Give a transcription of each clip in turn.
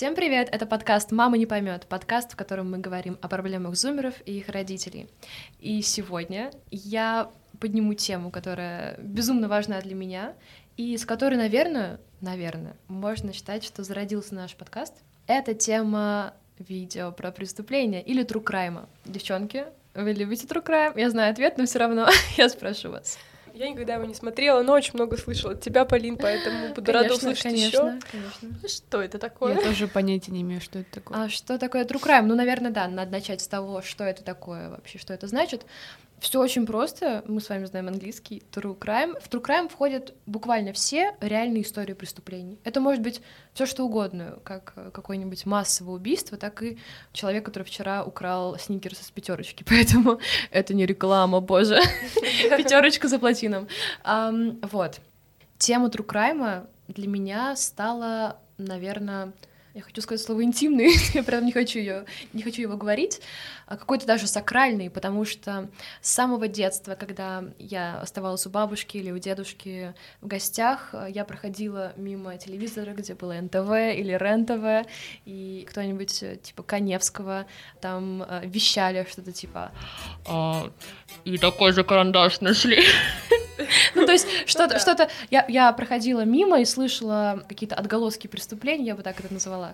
Всем привет! Это подкаст «Мама не поймет», подкаст, в котором мы говорим о проблемах зумеров и их родителей. И сегодня я подниму тему, которая безумно важна для меня, и с которой, наверное, наверное, можно считать, что зародился наш подкаст. Это тема видео про преступления или true crime. Девчонки, вы любите true crime? Я знаю ответ, но все равно я спрошу вас. Я никогда его не смотрела, но очень много слышала от тебя, Полин, поэтому буду рада услышать еще. Конечно, Что это такое? Я тоже понятия не имею, что это такое. А что такое true crime? Ну, наверное, да, надо начать с того, что это такое вообще, что это значит. Все очень просто. Мы с вами знаем английский. True crime. В true crime входят буквально все реальные истории преступлений. Это может быть все что угодно, как какое-нибудь массовое убийство, так и человек, который вчера украл сникерс из пятерочки. Поэтому это не реклама, боже. Пятерочка за платином. Вот. Тема true crime для меня стала, наверное, я хочу сказать слово интимный, я прям не хочу ее, не хочу его говорить, а какой-то даже сакральный, потому что с самого детства, когда я оставалась у бабушки или у дедушки в гостях, я проходила мимо телевизора, где было НТВ или РЕН-ТВ, и кто-нибудь типа Коневского там э, вещали что-то типа а, «И такой же карандаш нашли». Ну, то есть что-то, что-то... Я, я проходила мимо и слышала какие-то отголоски преступлений, я бы так это называла.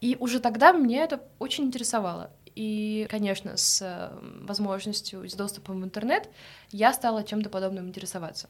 И уже тогда мне это очень интересовало. И, конечно, с возможностью, с доступом в интернет я стала чем-то подобным интересоваться.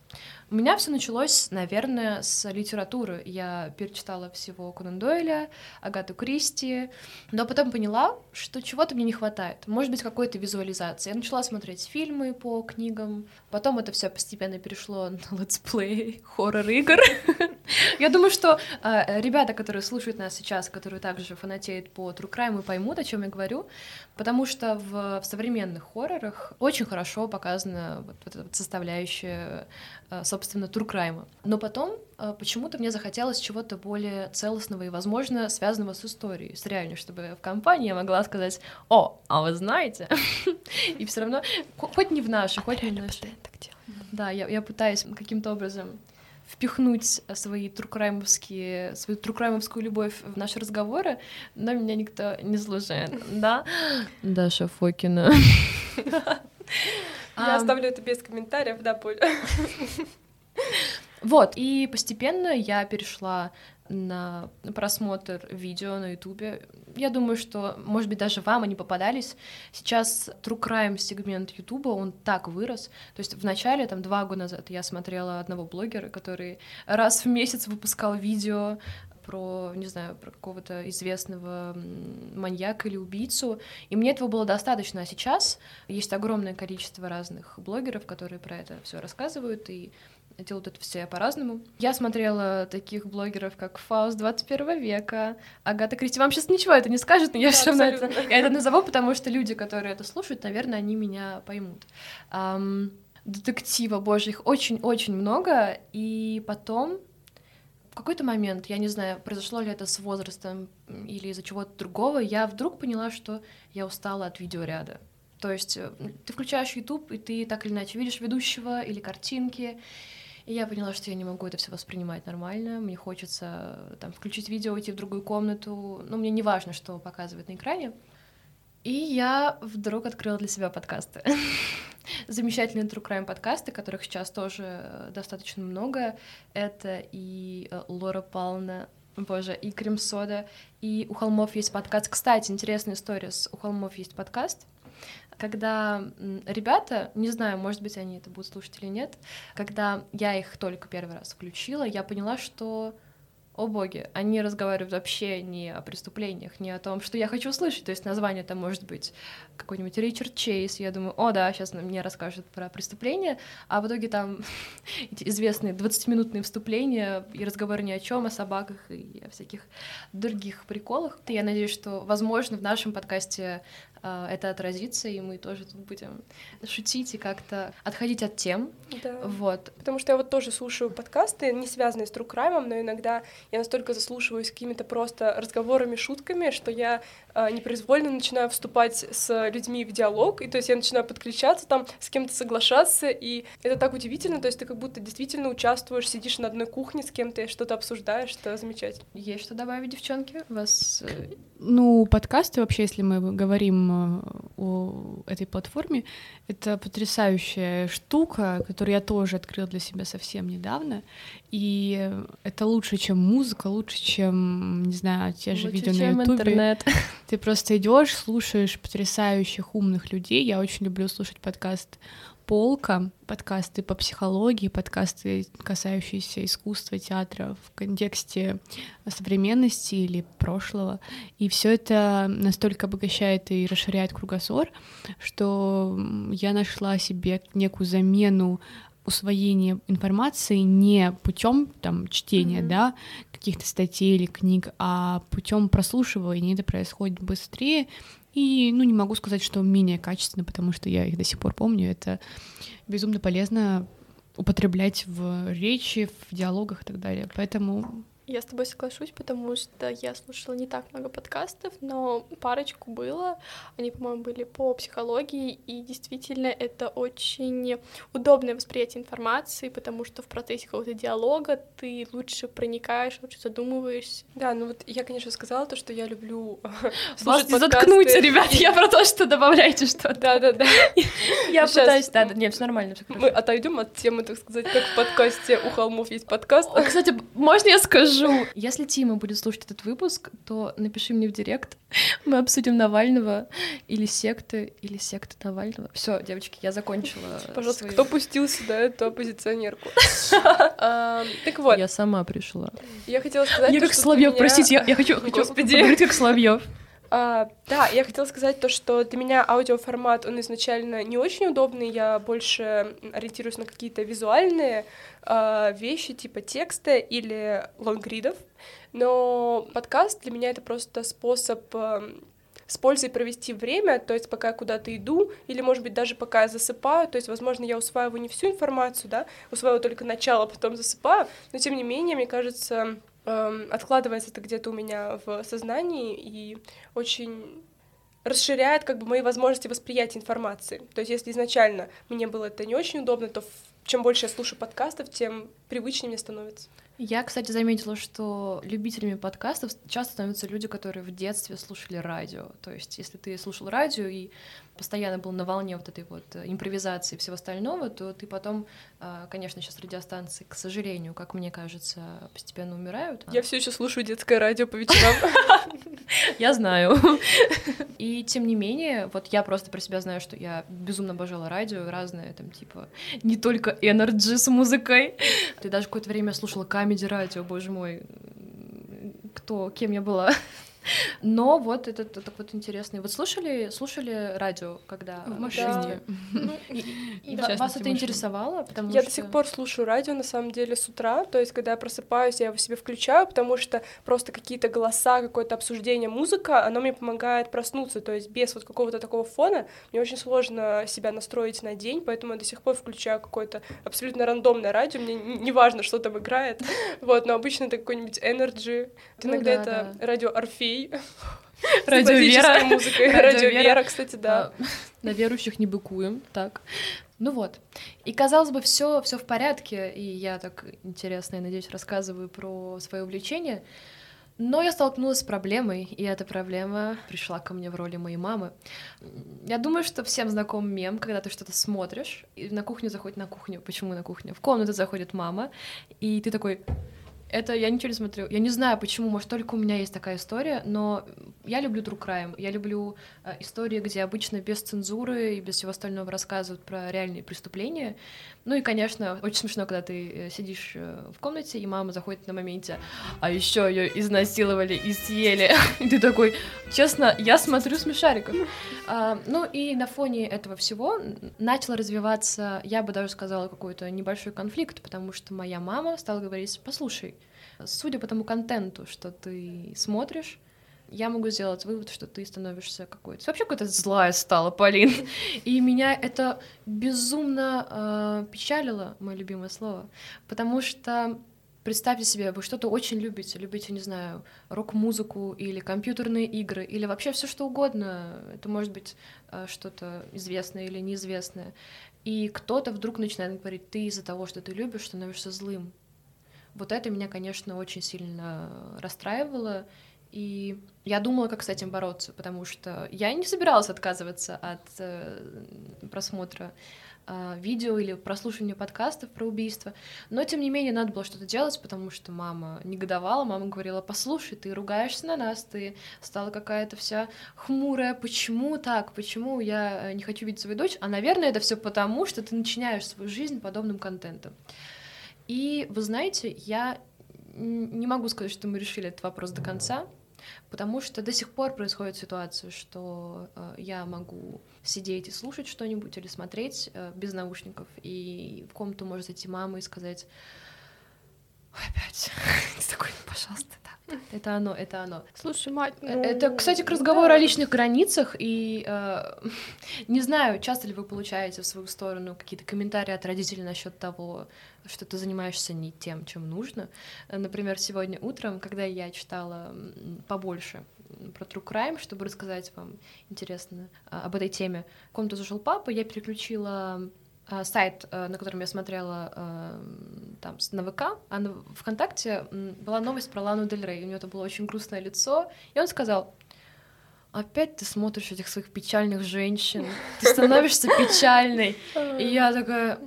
У меня все началось, наверное, с литературы. Я перечитала всего Конан Дойля, Агату Кристи, но потом поняла, что чего-то мне не хватает. Может быть, какой-то визуализации. Я начала смотреть фильмы по книгам, потом это все постепенно перешло на let's play и хоррор-игр. Я думаю, что э, ребята, которые слушают нас сейчас, которые также фанатеют по True Crime, поймут, о чем я говорю, потому что в, в современных хоррорах очень хорошо показана вот, вот эта вот составляющая, э, собственно, true crime а. Но потом э, почему-то мне захотелось чего-то более целостного и, возможно, связанного с историей, с реальностью, чтобы в компании я могла сказать, о, а вы знаете? И все равно, хоть не в нашей, хоть не в нашей. Да, я, я пытаюсь каким-то образом впихнуть свои true crime овские, свою true crime овскую любовь в наши разговоры, но меня никто не слушает, да? Даша Фокина. Я оставлю это без комментариев, да, Поль. Вот, и постепенно я перешла на просмотр видео на Ютубе. Я думаю, что, может быть, даже вам они попадались. Сейчас True Crime сегмент Ютуба, он так вырос. То есть в начале, там, два года назад я смотрела одного блогера, который раз в месяц выпускал видео про, не знаю, про какого-то известного маньяка или убийцу, и мне этого было достаточно. А сейчас есть огромное количество разных блогеров, которые про это все рассказывают, и делают это все по-разному. Я смотрела таких блогеров, как Фауст 21 века, Агата Кристи. Вам сейчас ничего это не скажет, но я да, все равно это, я это назову, потому что люди, которые это слушают, наверное, они меня поймут. Um, детектива, боже, их очень-очень много, и потом в какой-то момент, я не знаю, произошло ли это с возрастом или из-за чего-то другого, я вдруг поняла, что я устала от видеоряда. То есть э, ты включаешь YouTube, и ты так или иначе видишь ведущего или картинки, и я поняла, что я не могу это все воспринимать нормально. Мне хочется там включить видео, уйти в другую комнату. Ну, мне не важно, что показывает на экране. И я вдруг открыла для себя подкасты. Замечательные True Crime подкасты, которых сейчас тоже достаточно много. Это и э, Лора Пална, боже, и Крем Сода, и у Холмов есть подкаст. Кстати, интересная история, у Холмов есть подкаст, когда ребята, не знаю, может быть, они это будут слушать или нет, когда я их только первый раз включила, я поняла, что о боги, они разговаривают вообще не о преступлениях, не о том, что я хочу услышать. То есть название там может быть какой-нибудь Ричард Чейз. Я думаю, о да, сейчас мне расскажут про преступление. А в итоге там эти известные 20-минутные вступления и разговоры ни о чем, о собаках и о всяких других приколах. И я надеюсь, что, возможно, в нашем подкасте это отразится, и мы тоже тут будем шутить и как-то отходить от тем. Да. Вот. Потому что я вот тоже слушаю подкасты, не связанные с true crime, но иногда я настолько заслушиваюсь какими-то просто разговорами, шутками, что я э, непроизвольно начинаю вступать с людьми в диалог, и то есть я начинаю подключаться там, с кем-то соглашаться, и это так удивительно, то есть ты как будто действительно участвуешь, сидишь на одной кухне с кем-то и что-то обсуждаешь, это замечательно. Есть что добавить, девчонки? У вас... э, Ну, подкасты вообще, если мы говорим э, о этой платформе, это потрясающая штука, которую я тоже открыла для себя совсем недавно. И это лучше, чем музыка, лучше, чем, не знаю, те же лучше, видео на Ютубе. интернет. Ты просто идешь, слушаешь потрясающих умных людей. Я очень люблю слушать подкаст Полка, подкасты по психологии, подкасты, касающиеся искусства, театра в контексте современности или прошлого. И все это настолько обогащает и расширяет кругозор, что я нашла себе некую замену усвоения информации не путем там чтения, Мгм. да, каких-то статей или книг, а путем прослушивания. Это происходит быстрее. И, ну, не могу сказать, что менее качественно, потому что я их до сих пор помню. Это безумно полезно употреблять в речи, в диалогах и так далее. Поэтому Я с тобой соглашусь, потому что я слушала не так много подкастов, но парочку было. Они, по-моему, были по психологии, и действительно это очень удобное восприятие информации, потому что в процессе какого-то диалога ты лучше проникаешь, лучше задумываешься. Да, ну вот я, конечно, сказала то, что я люблю слушать подкасты. заткнуть, ребят, я про то, что добавляйте что-то. Да-да-да. Я пытаюсь... Да, да, нет, все нормально, Мы отойдем от темы, так сказать, как в подкасте «У холмов есть подкаст». Кстати, можно я скажу? Если Тима будет слушать этот выпуск, то напиши мне в директ. Мы обсудим Навального или секты, или секты Навального. Все, девочки, я закончила. Пожалуйста, свою- кто пустил сюда эту оппозиционерку? Так вот, Я сама пришла. я хотела сказать... Я как Соловьев, простите, я, хочу, поговорить как Соловьев. А, да, я хотела сказать то, что для меня аудиоформат, он изначально не очень удобный, я больше ориентируюсь на какие-то визуальные а, вещи, типа текста или лонгридов, но подкаст для меня это просто способ а, с пользой провести время, то есть пока я куда-то иду, или, может быть, даже пока я засыпаю, то есть, возможно, я усваиваю не всю информацию, да, усваиваю только начало, а потом засыпаю, но, тем не менее, мне кажется, эм, откладывается это где-то у меня в сознании и очень расширяет как бы мои возможности восприятия информации. То есть если изначально мне было это не очень удобно, то чем больше я слушаю подкастов, тем привычнее мне становится. Я, кстати, заметила, что любителями подкастов часто становятся люди, которые в детстве слушали радио. То есть, если ты слушал радио и постоянно был на волне вот этой вот э, импровизации и всего остального, то ты потом, а, конечно, сейчас радиостанции, к сожалению, как мне кажется, постепенно умирают. Я все еще слушаю детское радио по вечерам. Я знаю. И тем не менее, вот я просто про себя знаю, что я безумно обожала радио, разное там типа не только Energy с музыкой. Ты даже какое-то время слушала камеди радио, боже мой, кто, кем я была. Но вот это так вот интересно. Вот слушали, слушали радио, когда в Да. машине. И ва- вас это интересовало? Потому Я что... до сих пор слушаю радио, на самом деле, с утра. То есть, когда я просыпаюсь, я его себе включаю, потому что просто какие-то голоса, какое-то обсуждение, музыка, оно мне помогает проснуться. То есть, без вот какого-то такого фона мне очень сложно себя настроить на день, поэтому я до сих пор включаю какое-то абсолютно рандомное радио. Мне не важно, что там играет. Вот, но обычно это какой-нибудь Energy. Ну Иногда да, это радио Орфей. с Радио Вера. музыкой. Радио. Вера, кстати, да. А, На верующих не быкуем, так. Ну вот. И казалось бы, все, все в порядке, и я так интересно, я надеюсь, рассказываю про свое увлечение. Но я столкнулась с проблемой, и эта проблема пришла ко мне в роли моей мамы. Я думаю, что всем знаком мем, когда ты что-то смотришь, и на кухню заходит на кухню. Почему на кухню? В комнату заходит мама, и ты такой, это я ничего не смотрю. Я не знаю, почему, может, только у меня есть такая история, но я люблю true crime. Я люблю э, истории, где обычно без цензуры и без всего остального рассказывают про реальные преступления. Ну и, конечно, очень смешно, когда ты э, сидишь э, в комнате, и мама заходит на моменте, а еще ее изнасиловали и съели. И ты такой, честно, я смотрю смешариков. А, ну и на фоне этого всего начал развиваться, я бы даже сказала, какой-то небольшой конфликт, потому что моя мама стала говорить, послушай, судя по тому контенту, что ты смотришь, я могу сделать вывод, что ты становишься какой-то... Вообще какая-то злая стала, Полин. И меня это безумно э, печалило, мое любимое слово, потому что представьте себе, вы что-то очень любите, любите, не знаю, рок-музыку или компьютерные игры, или вообще все что угодно. Это может быть э, что-то известное или неизвестное. И кто-то вдруг начинает говорить, ты из-за того, что ты любишь, становишься злым. Вот это меня, конечно, очень сильно расстраивало. И я думала, как с этим бороться, потому что я не собиралась отказываться от э, просмотра э, видео или прослушивания подкастов про убийство. Но, тем не менее, надо было что-то делать, потому что мама негодовала, мама говорила, послушай, ты ругаешься на нас, ты стала какая-то вся хмурая, почему так, почему я не хочу видеть свою дочь? А, наверное, это все потому, что ты начинаешь свою жизнь подобным контентом. И, вы знаете, я не могу сказать, что мы решили этот вопрос до конца, потому что до сих пор происходит ситуация, что э, я могу сидеть и слушать что-нибудь или смотреть э, без наушников, и в комнату может зайти мама и сказать, Ой, опять, такой, пожалуйста, это оно, это оно. Слушай, мать, э, ну... Это, кстати, к разговору да. о личных границах, и э, не знаю, часто ли вы получаете в свою сторону какие-то комментарии от родителей насчет того, что ты занимаешься не тем, чем нужно. Например, сегодня утром, когда я читала побольше про True Crime, чтобы рассказать вам интересно а, об этой теме, в комнату зашел папа, я переключила сайт, э, на котором я смотрела э, там на ВК, а на ВКонтакте была новость про Лану Дель Рей. У нее это было очень грустное лицо, и он сказал: опять ты смотришь этих своих печальных женщин, ты становишься печальной. И я такая,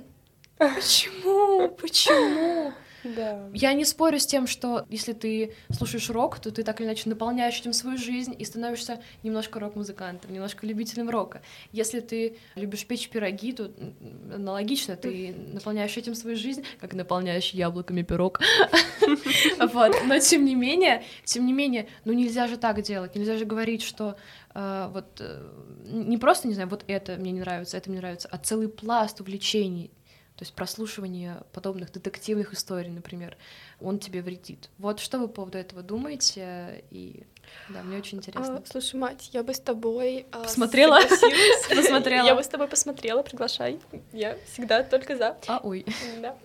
почему, почему? Да. Я не спорю с тем, что если ты слушаешь рок, то ты так или иначе наполняешь этим свою жизнь и становишься немножко рок-музыкантом, немножко любителем рока. Если ты любишь печь пироги, то аналогично ты наполняешь этим свою жизнь, как наполняешь яблоками пирог. Вот. Но тем не менее, тем не менее, ну нельзя же так делать, нельзя же говорить, что Uh, вот uh, не просто, не знаю, вот это мне не нравится, это мне нравится, а целый пласт увлечений то есть прослушивание подобных детективных историй, например, он тебе вредит. Вот что вы по поводу этого думаете? И да, мне очень интересно. А, слушай, мать, я бы с тобой а, посмотрела, посмотрела. Я бы с тобой посмотрела, приглашай. Я всегда только за. А, ой. Да.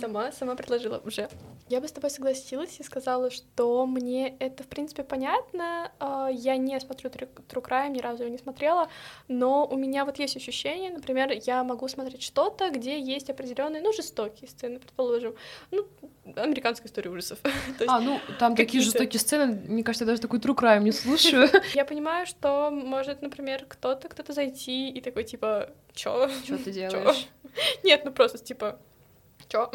Сама, сама предложила уже. Я бы с тобой согласилась и сказала, что мне это, в принципе, понятно. А, я не смотрю True Crime, ни разу его не смотрела, но у меня вот есть ощущение, например, я могу смотреть что-то, где есть определенные, ну, жестокие сцены, предположим. Ну, американская история ужасов. а, ну, там такие жестокие сцены, мне кажется, даже такой True Crime не слушаю. Я понимаю, что может, например, кто-то, кто-то зайти и такой, типа, чё? Чё ты делаешь? Нет, ну просто, типа, чё?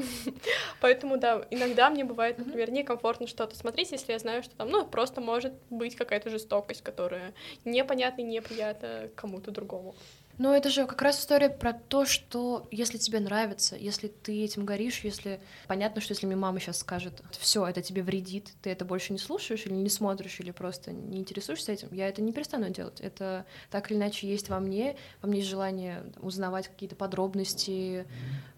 Поэтому, да, иногда мне бывает, например, некомфортно что-то смотреть, если я знаю, что там, ну, просто может быть какая-то жестокость, которая непонятна и неприятна кому-то другому. Но это же как раз история про то, что если тебе нравится, если ты этим горишь, если понятно, что если мне мама сейчас скажет, все, это тебе вредит, ты это больше не слушаешь или не смотришь, или просто не интересуешься этим, я это не перестану делать. Это так или иначе есть во мне, во мне есть желание узнавать какие-то подробности.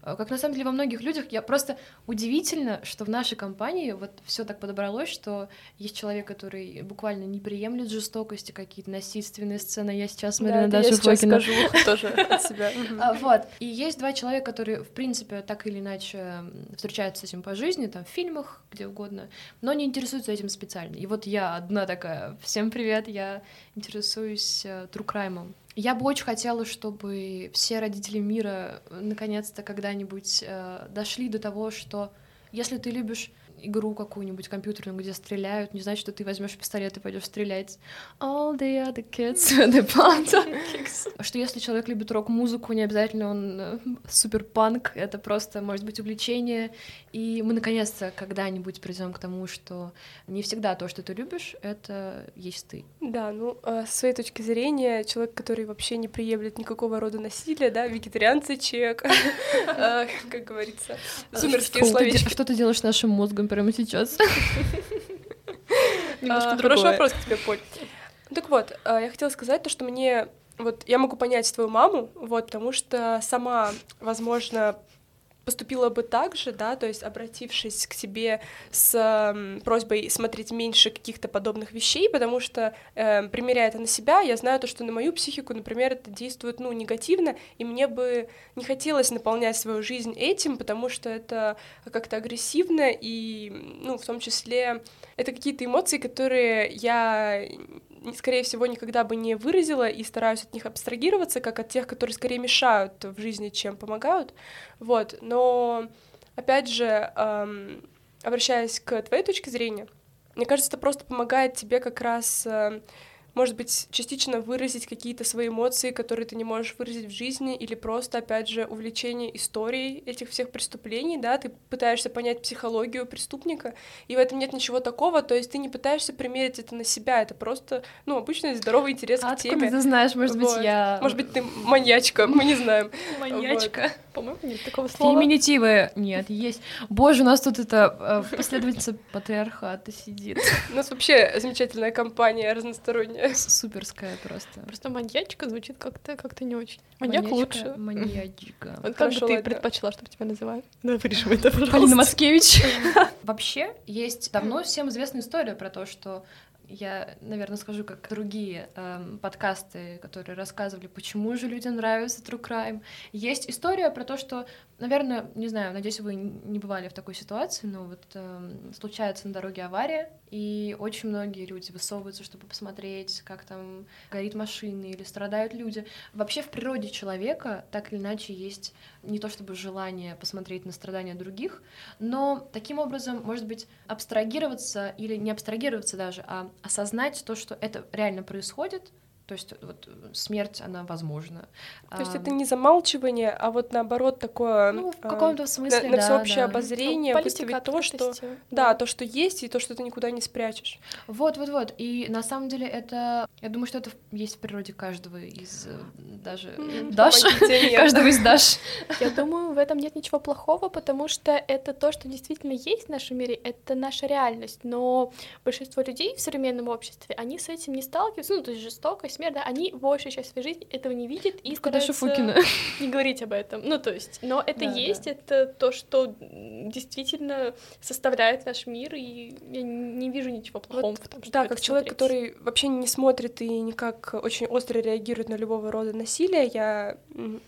Э, как на самом деле во многих людях, я просто удивительно, что в нашей компании вот все так подобралось, что есть человек, который буквально не приемлет жестокости, какие-то насильственные сцены. Я сейчас смотрю да, на Дашу Фокина. скажу тоже от себя. А, вот. И есть два человека, которые, в принципе, так или иначе встречаются с этим по жизни, там, в фильмах, где угодно, но не интересуются этим специально. И вот я одна такая, всем привет, я интересуюсь true crime. Я бы очень хотела, чтобы все родители мира наконец-то когда-нибудь э, дошли до того, что если ты любишь игру какую-нибудь компьютерную, где стреляют, не значит, что ты возьмешь пистолет и пойдешь стрелять. All the other kids the politics. Что если человек любит рок-музыку, не обязательно он э, супер панк, это просто может быть увлечение. И мы наконец-то когда-нибудь придем к тому, что не всегда то, что ты любишь, это есть ты. Да, ну, э, с своей точки зрения, человек, который вообще не приемлет никакого рода насилия, да, вегетарианцы чек, э, как говорится, сумерские словечки. Что ты делаешь с нашим мозгом прямо сейчас? А, хороший вопрос к тебе, Поль. Так вот, а, я хотела сказать то, что мне вот я могу понять твою маму, вот, потому что сама, возможно, поступила бы так же, да, то есть обратившись к себе с э, просьбой смотреть меньше каких-то подобных вещей, потому что, э, примеряя это на себя, я знаю то, что на мою психику, например, это действует, ну, негативно, и мне бы не хотелось наполнять свою жизнь этим, потому что это как-то агрессивно, и, ну, в том числе, это какие-то эмоции, которые я скорее всего, никогда бы не выразила и стараюсь от них абстрагироваться, как от тех, которые скорее мешают в жизни, чем помогают. Вот, но опять же, эм, обращаясь к твоей точке зрения, мне кажется, это просто помогает тебе как раз э, может быть, частично выразить какие-то свои эмоции, которые ты не можешь выразить в жизни, или просто, опять же, увлечение историей этих всех преступлений, да, ты пытаешься понять психологию преступника, и в этом нет ничего такого, то есть ты не пытаешься примерить это на себя, это просто, ну, обычный здоровый интерес а к теме. ты знаешь, может вот. быть, я... Может быть, ты маньячка, мы не знаем. Маньячка. По-моему, нет такого слова. Феминитивы нет, есть. Боже, у нас тут это э, последовательница патриархата сидит. У нас вообще замечательная компания разносторонняя. Суперская просто. Просто маньячка звучит как-то как-то не очень. Маньяк лучше. Маньячка. Вот как бы ты предпочла, чтобы тебя называли? Да, вырежем это, пожалуйста. Полина Маскевич. Вообще, есть давно всем известная история про то, что я, наверное, скажу, как другие э, подкасты, которые рассказывали, почему же людям нравится True Crime. Есть история про то, что, наверное, не знаю, надеюсь, вы не бывали в такой ситуации, но вот э, случается на дороге авария, и очень многие люди высовываются, чтобы посмотреть, как там горит машина или страдают люди. Вообще в природе человека так или иначе есть не то чтобы желание посмотреть на страдания других, но таким образом, может быть, абстрагироваться или не абстрагироваться даже, а осознать то, что это реально происходит, то есть вот смерть, она возможна. То есть это не замалчивание, а вот наоборот такое... Ну, в каком-то смысле, на, да, всеобщее да. обозрение, ну, выставить то, что... Да. да, то, что есть, и то, что ты никуда не спрячешь. Вот-вот-вот. И на самом деле это... Я думаю, что это есть в природе каждого из э, даже... Даш? Каждого из Даш. Я думаю, в этом нет ничего плохого, потому что это то, что действительно есть в нашем мире, это наша реальность. Но большинство людей в современном обществе, они с этим не сталкиваются, ну, то есть жестокость, смерть, да, они большую часть своей жизни этого не видят и Куда стараются не говорить об этом. Ну, то есть, но это Да, есть, да. это то, что действительно составляет наш мир, и я не вижу ничего плохого Вот, в том, что Да, как человек, который вообще не смотрит и никак очень остро реагирует на любого рода насилие, я,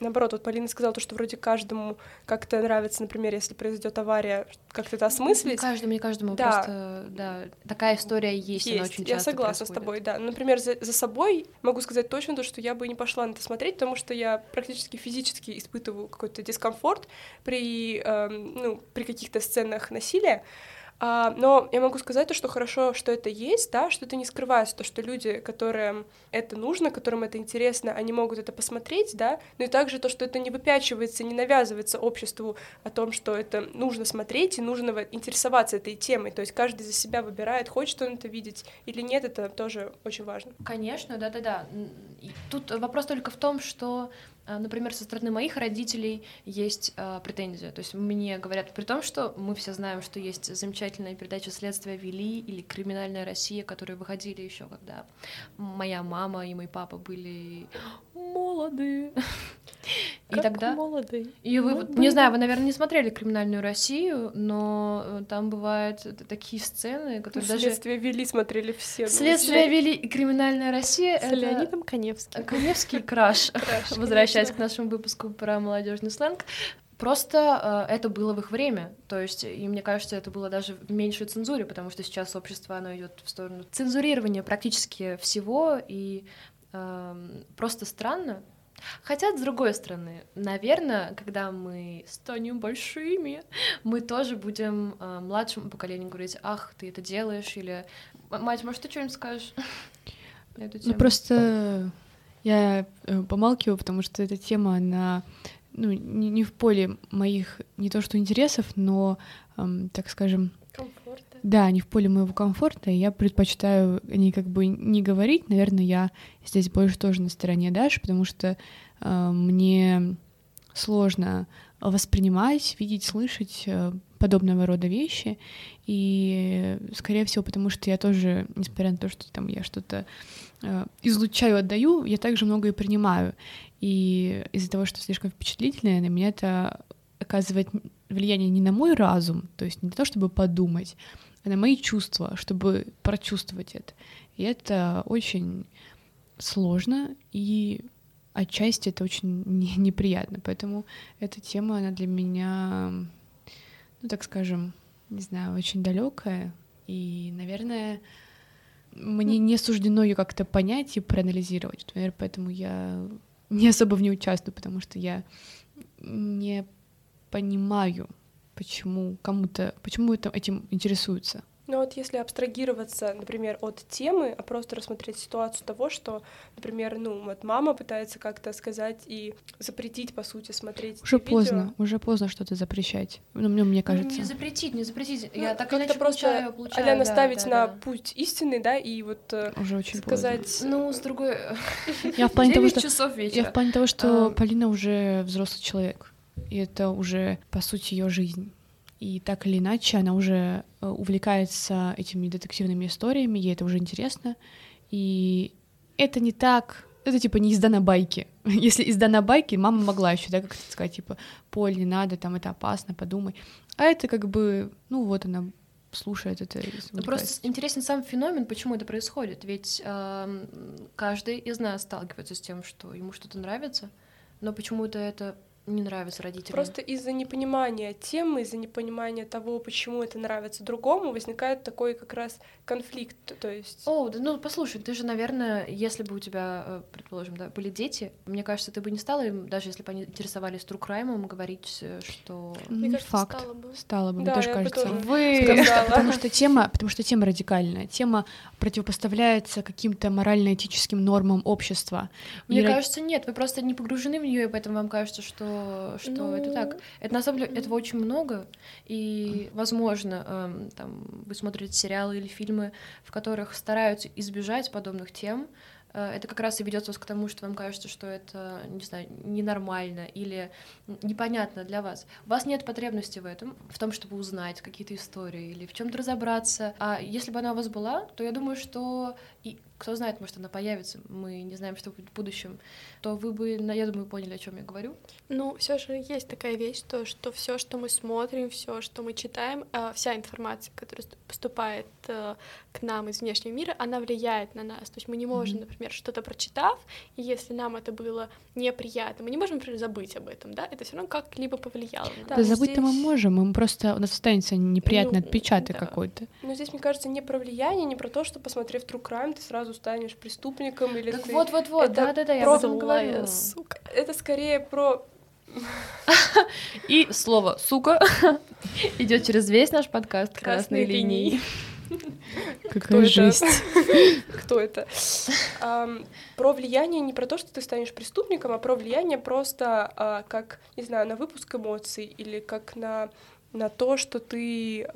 наоборот, вот Полина сказала то, что вроде каждому как-то нравится, например, если произойдет авария, как-то это Не осмыслить. каждому, не каждому, Да. просто, да, такая история есть, она Есть, очень я часто согласна с происходит. тобой, да. Например, за, за собой могу сказать точно то, что я бы не пошла на это смотреть, потому что я практически физически испытываю какой-то дискомфорт при, эм, ну, при каких-то сценах насилия. А, но я могу сказать то, что хорошо, что это есть, да, что это не скрывается, то, что люди, которым это нужно, которым это интересно, они могут это посмотреть, да, но и также то, что это не выпячивается, не навязывается обществу о том, что это нужно смотреть и нужно интересоваться этой темой, то есть каждый за себя выбирает, хочет он это видеть или нет, это тоже очень важно. Конечно, да-да-да. Тут вопрос только в том, что, например, со стороны моих родителей есть а, претензия. То есть мне говорят, при том, что мы все знаем, что есть замечательная передача «Следствие вели» или «Криминальная Россия», которые выходили еще, когда моя мама и мой папа были молоды. И Как тогда... молодый. И вы, вот, не знаю, вы, наверное, не смотрели «Криминальную Россию», но э, там бывают такие сцены, которые даже... Следствие вели, смотрели все. Следствие вели и «Криминальная Россия» — С это Леонидом Коневским. Коневский краш. Возвращаясь к нашему выпуску про молодежный сленг. Просто э, это было в их время, то есть, и мне кажется, это было даже в меньшей цензуре, потому что сейчас общество, оно идет в сторону цензурирования практически всего, и просто странно. Хотя, с другой стороны, наверное, когда мы станем большими, мы тоже будем э, младшему поколению говорить, ах, ты это делаешь, или «М- мать, может, ты что-нибудь скажешь? на эту Ну тему?» просто я э, помалкиваю, потому что эта тема, она ну, не, не в поле моих не то что интересов, но, эм, так скажем, Комфорта. Да, не в поле моего комфорта, и я предпочитаю о ней как бы не говорить. Наверное, я здесь больше тоже на стороне Даши, потому что э, мне сложно воспринимать, видеть, слышать э, подобного рода вещи. И, скорее всего, потому что я тоже, несмотря на то, что там я что-то э, излучаю, отдаю, я также много и принимаю. И из-за того, что слишком впечатлительная, на меня это оказывает влияние не на мой разум, то есть не на то, чтобы подумать, а на мои чувства, чтобы прочувствовать это. И это очень сложно, и отчасти это очень не, неприятно. Поэтому эта тема, она для меня, ну так скажем, не знаю, очень далекая. И, наверное, мне не суждено ее как-то понять и проанализировать. Наверное, поэтому я не особо в ней участвую, потому что я не понимаю, почему кому-то, почему это, этим интересуются. Но вот если абстрагироваться, например, от темы, а просто рассмотреть ситуацию того, что, например, ну вот мама пытается как-то сказать и запретить, по сути, смотреть Уже видео. поздно, уже поздно что-то запрещать. Ну, мне, мне кажется. Ну, не запретить, не запретить. Ну, Я так как-то иначе просто получаю, получаю, а да, наставить да, на да. путь истины, да, и вот э, Уже очень сказать... Ну, с другой... Я в плане того, 9 что часов Я в плане того, что А. Полина уже взрослый человек, и это уже, по сути, ее жизнь. И так или иначе, она уже э, увлекается этими детективными историями, ей это уже интересно. И это не так, это типа не изда на байке. Если изда на байке, мама могла еще, да, как-то сказать, типа, Поль, не надо, там это опасно, подумай. А это как бы, ну вот она слушает это. Ну. Просто интересен сам феномен, почему это происходит. Ведь эм, каждый из нас сталкивается с тем, что ему что-то нравится, но почему-то это не нравится родителям. Просто из-за непонимания темы, из-за непонимания того, почему это нравится другому, возникает такой как раз конфликт. То есть О, да, ну послушай, ты же, наверное, если бы у тебя, э, предположим, да, были дети, мне кажется, ты бы не стала им, даже если бы они интересовались true crime, говорить, э, что... Мне кажется, Факт. стало бы. Стало бы, мне Да, тоже я бы кажется. тоже Вы... сказала. Потому что тема, потому что тема радикальная. Тема противопоставляется каким-то морально-этическим нормам общества. Мне И кажется, нет, вы просто не погружены в нее, и поэтому вам кажется, что, что это так. Ну, Это на самом деле этого очень много, и, возможно, эм, там вы смотрите сериалы или фильмы, в которых стараются избежать подобных тем. Э, Это как раз и ведет вас к тому, что вам кажется, что это, не знаю, ненормально или непонятно для вас. У вас нет потребности в этом, в том, чтобы узнать какие-то истории или в чем-то разобраться. А если бы она у вас была, то я думаю, что и кто знает, может, она появится, мы не знаем, что будет в будущем, то вы бы, на- я думаю, поняли, о чем я говорю. Ну, все же есть такая вещь, то, что все, что мы смотрим, все, что мы читаем, а, вся информация, которая ст- поступает э, к нам из внешнего мира, она влияет на нас. То есть мы не можем, Мгм. например, что-то прочитав, и если нам это было неприятно, мы не можем, например, забыть об этом, да? Это все равно как-либо повлияло на Да, Да нас. но забыть-то мы здесь- можем, мы просто у нас останется неприятный Ну, отпечаток да. какой-то. Но здесь, мне кажется, не про влияние, не про то, что, посмотрев True Crime, ты сразу станешь преступником или Так ты... вот, вот, вот, да, да, да, я этом Злая говорю. сука. Это скорее про... И слово сука идет через весь наш подкаст красной, линии. Какая жесть. Кто это? Про влияние не про то, что ты станешь преступником, а про влияние просто а, как, не знаю, на выпуск эмоций или как на, на то, что ты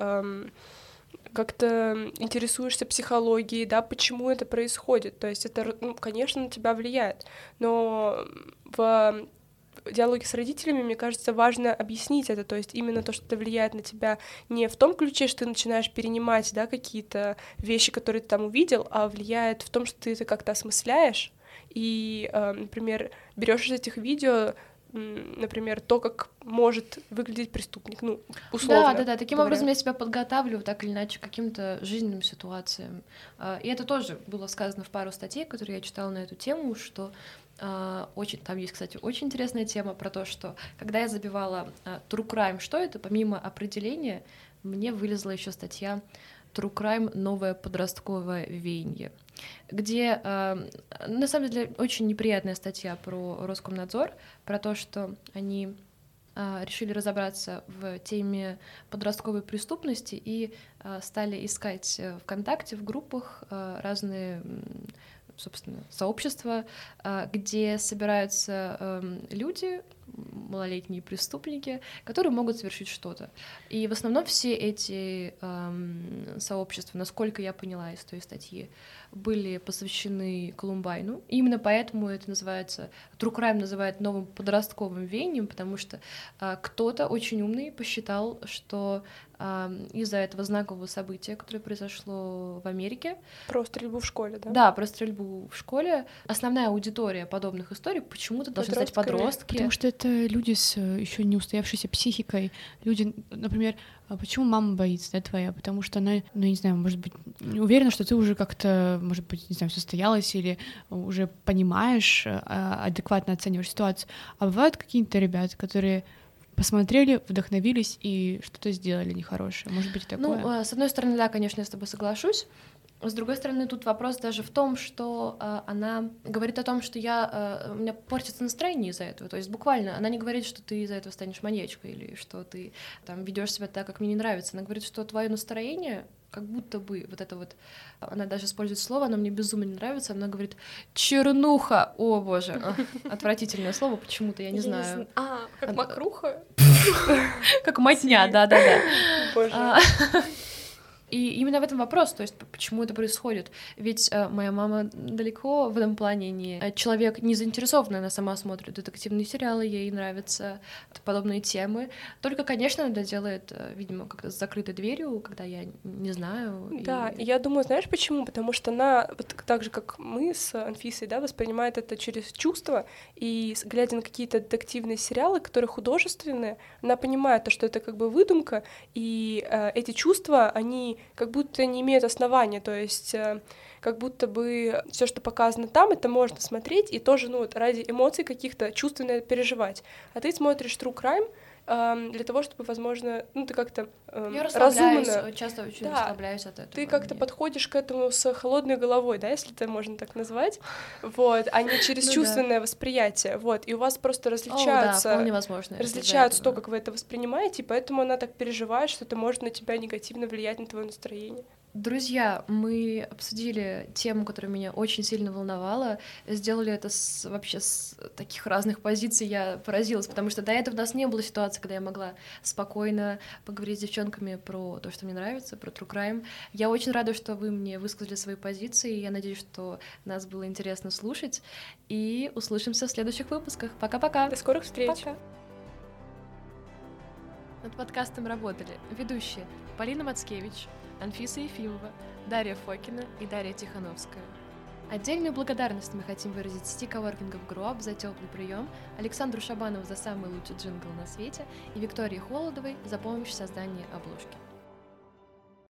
как-то интересуешься психологией, да, почему это происходит. То есть это, ну, конечно, на тебя влияет. Но в диалоге с родителями, мне кажется, важно объяснить это, то есть именно то, что это влияет на тебя не в том ключе, что ты начинаешь перенимать, да, какие-то вещи, которые ты там увидел, а влияет в том, что ты это как-то осмысляешь и, э, например, берешь из этих видео, например, то, как может выглядеть преступник, ну, условно. Да, да, да. Таким говоря. образом я себя подготавливаю так или иначе к каким-то жизненным ситуациям. А, И это тоже было сказано в пару статей, которые я читала на эту тему, что а, очень, там есть, кстати, очень интересная тема про то, что когда я забивала а, true crime, что это, помимо определения, мне вылезла еще статья True Crime новое подростковое веяние, где а, на самом деле очень неприятная статья про Роскомнадзор, про то, что они а, решили разобраться в теме подростковой преступности и а, стали искать э, ВКонтакте в группах разные, собственно, сообщества, где собираются эм, люди, малолетние преступники, которые могут совершить что-то. И в основном все эти эм, сообщества, насколько я поняла из той статьи, были посвящены Колумбайну. И именно поэтому это называется, True Crime называют новым подростковым веянием, потому что а, кто-то очень умный посчитал, что а, из-за этого знакового события, которое произошло в Америке. Про стрельбу в школе, да? Да, про стрельбу в школе. Основная аудитория подобных историй почему-то должны стать подростки. Потому что это люди с еще не устоявшейся психикой. Люди, например, а почему мама боится, да, твоя? Потому что она, ну, не знаю, может быть, не уверена, что ты уже как-то, может быть, не знаю, состоялась или уже понимаешь, а, адекватно оцениваешь ситуацию. А бывают какие-то ребята, которые посмотрели, вдохновились и что-то сделали нехорошее. Может быть, и такое? Ну, э, с одной стороны, да, конечно, я с тобой соглашусь. С другой стороны, тут вопрос даже в том, что э, она говорит о том, что я, э, у меня портится настроение из-за этого. То есть буквально она не говорит, что ты из-за этого станешь маньячкой или что ты там ведешь себя так, как мне не нравится. Она говорит, что твое настроение как будто бы вот это вот, она даже использует слово, оно мне безумно не нравится, она говорит чернуха, о боже, а, отвратительное слово, почему-то я не знаю, А, как А, мокруха? как матня, да-да-да. Боже. И именно в этом вопрос, то есть почему это происходит. Ведь э, моя мама далеко в этом плане не э, человек не заинтересованный, она сама смотрит детективные сериалы, ей нравятся подобные темы. Только, конечно, она делает, э, видимо, как-то с закрытой дверью, когда я не знаю. Да, и я думаю, знаешь почему? Потому что она, вот так же, как мы с Анфисой, да, воспринимает это через чувства, и глядя на какие-то детективные сериалы, которые художественные, она понимает, то, что это как бы выдумка, и э, эти чувства, они как будто не имеют основания, то есть э, как будто бы все, что показано там, это можно смотреть и тоже, ну, вот ради эмоций каких-то чувственно переживать. А ты смотришь True Crime для того, чтобы, возможно, ну, ты как-то эм, Я разумно часто очень Да. расслабляюсь от этого. ты как-то подходишь к этому с холодной головой, да, если это можно так назвать, вот, а не через Ну да. чувственное восприятие, вот, и у вас просто О, да, различаются, возможно. различаются то, как вы это воспринимаете, и поэтому она так переживает, что это может на тебя негативно влиять на твое настроение. Друзья, мы обсудили тему, которая меня очень сильно волновала. Сделали это с, вообще с таких разных позиций. Я поразилась, потому что до этого у нас не было ситуации, когда я могла спокойно поговорить с девчонками про то, что мне нравится, про True Crime. Я очень рада, что вы мне высказали свои позиции. Я надеюсь, что нас было интересно слушать. И услышимся в следующих выпусках. Пока-пока! До скорых встреч! Пока. Над подкастом работали ведущие Полина Мацкевич, Анфиса Ефимова, Дарья Фокина и Дарья Тихановская. Отдельную благодарность мы хотим выразить сети коворкингов Груап за теплый прием, Александру Шабанову за самый лучший джингл на свете и Виктории Холодовой за помощь в создании обложки.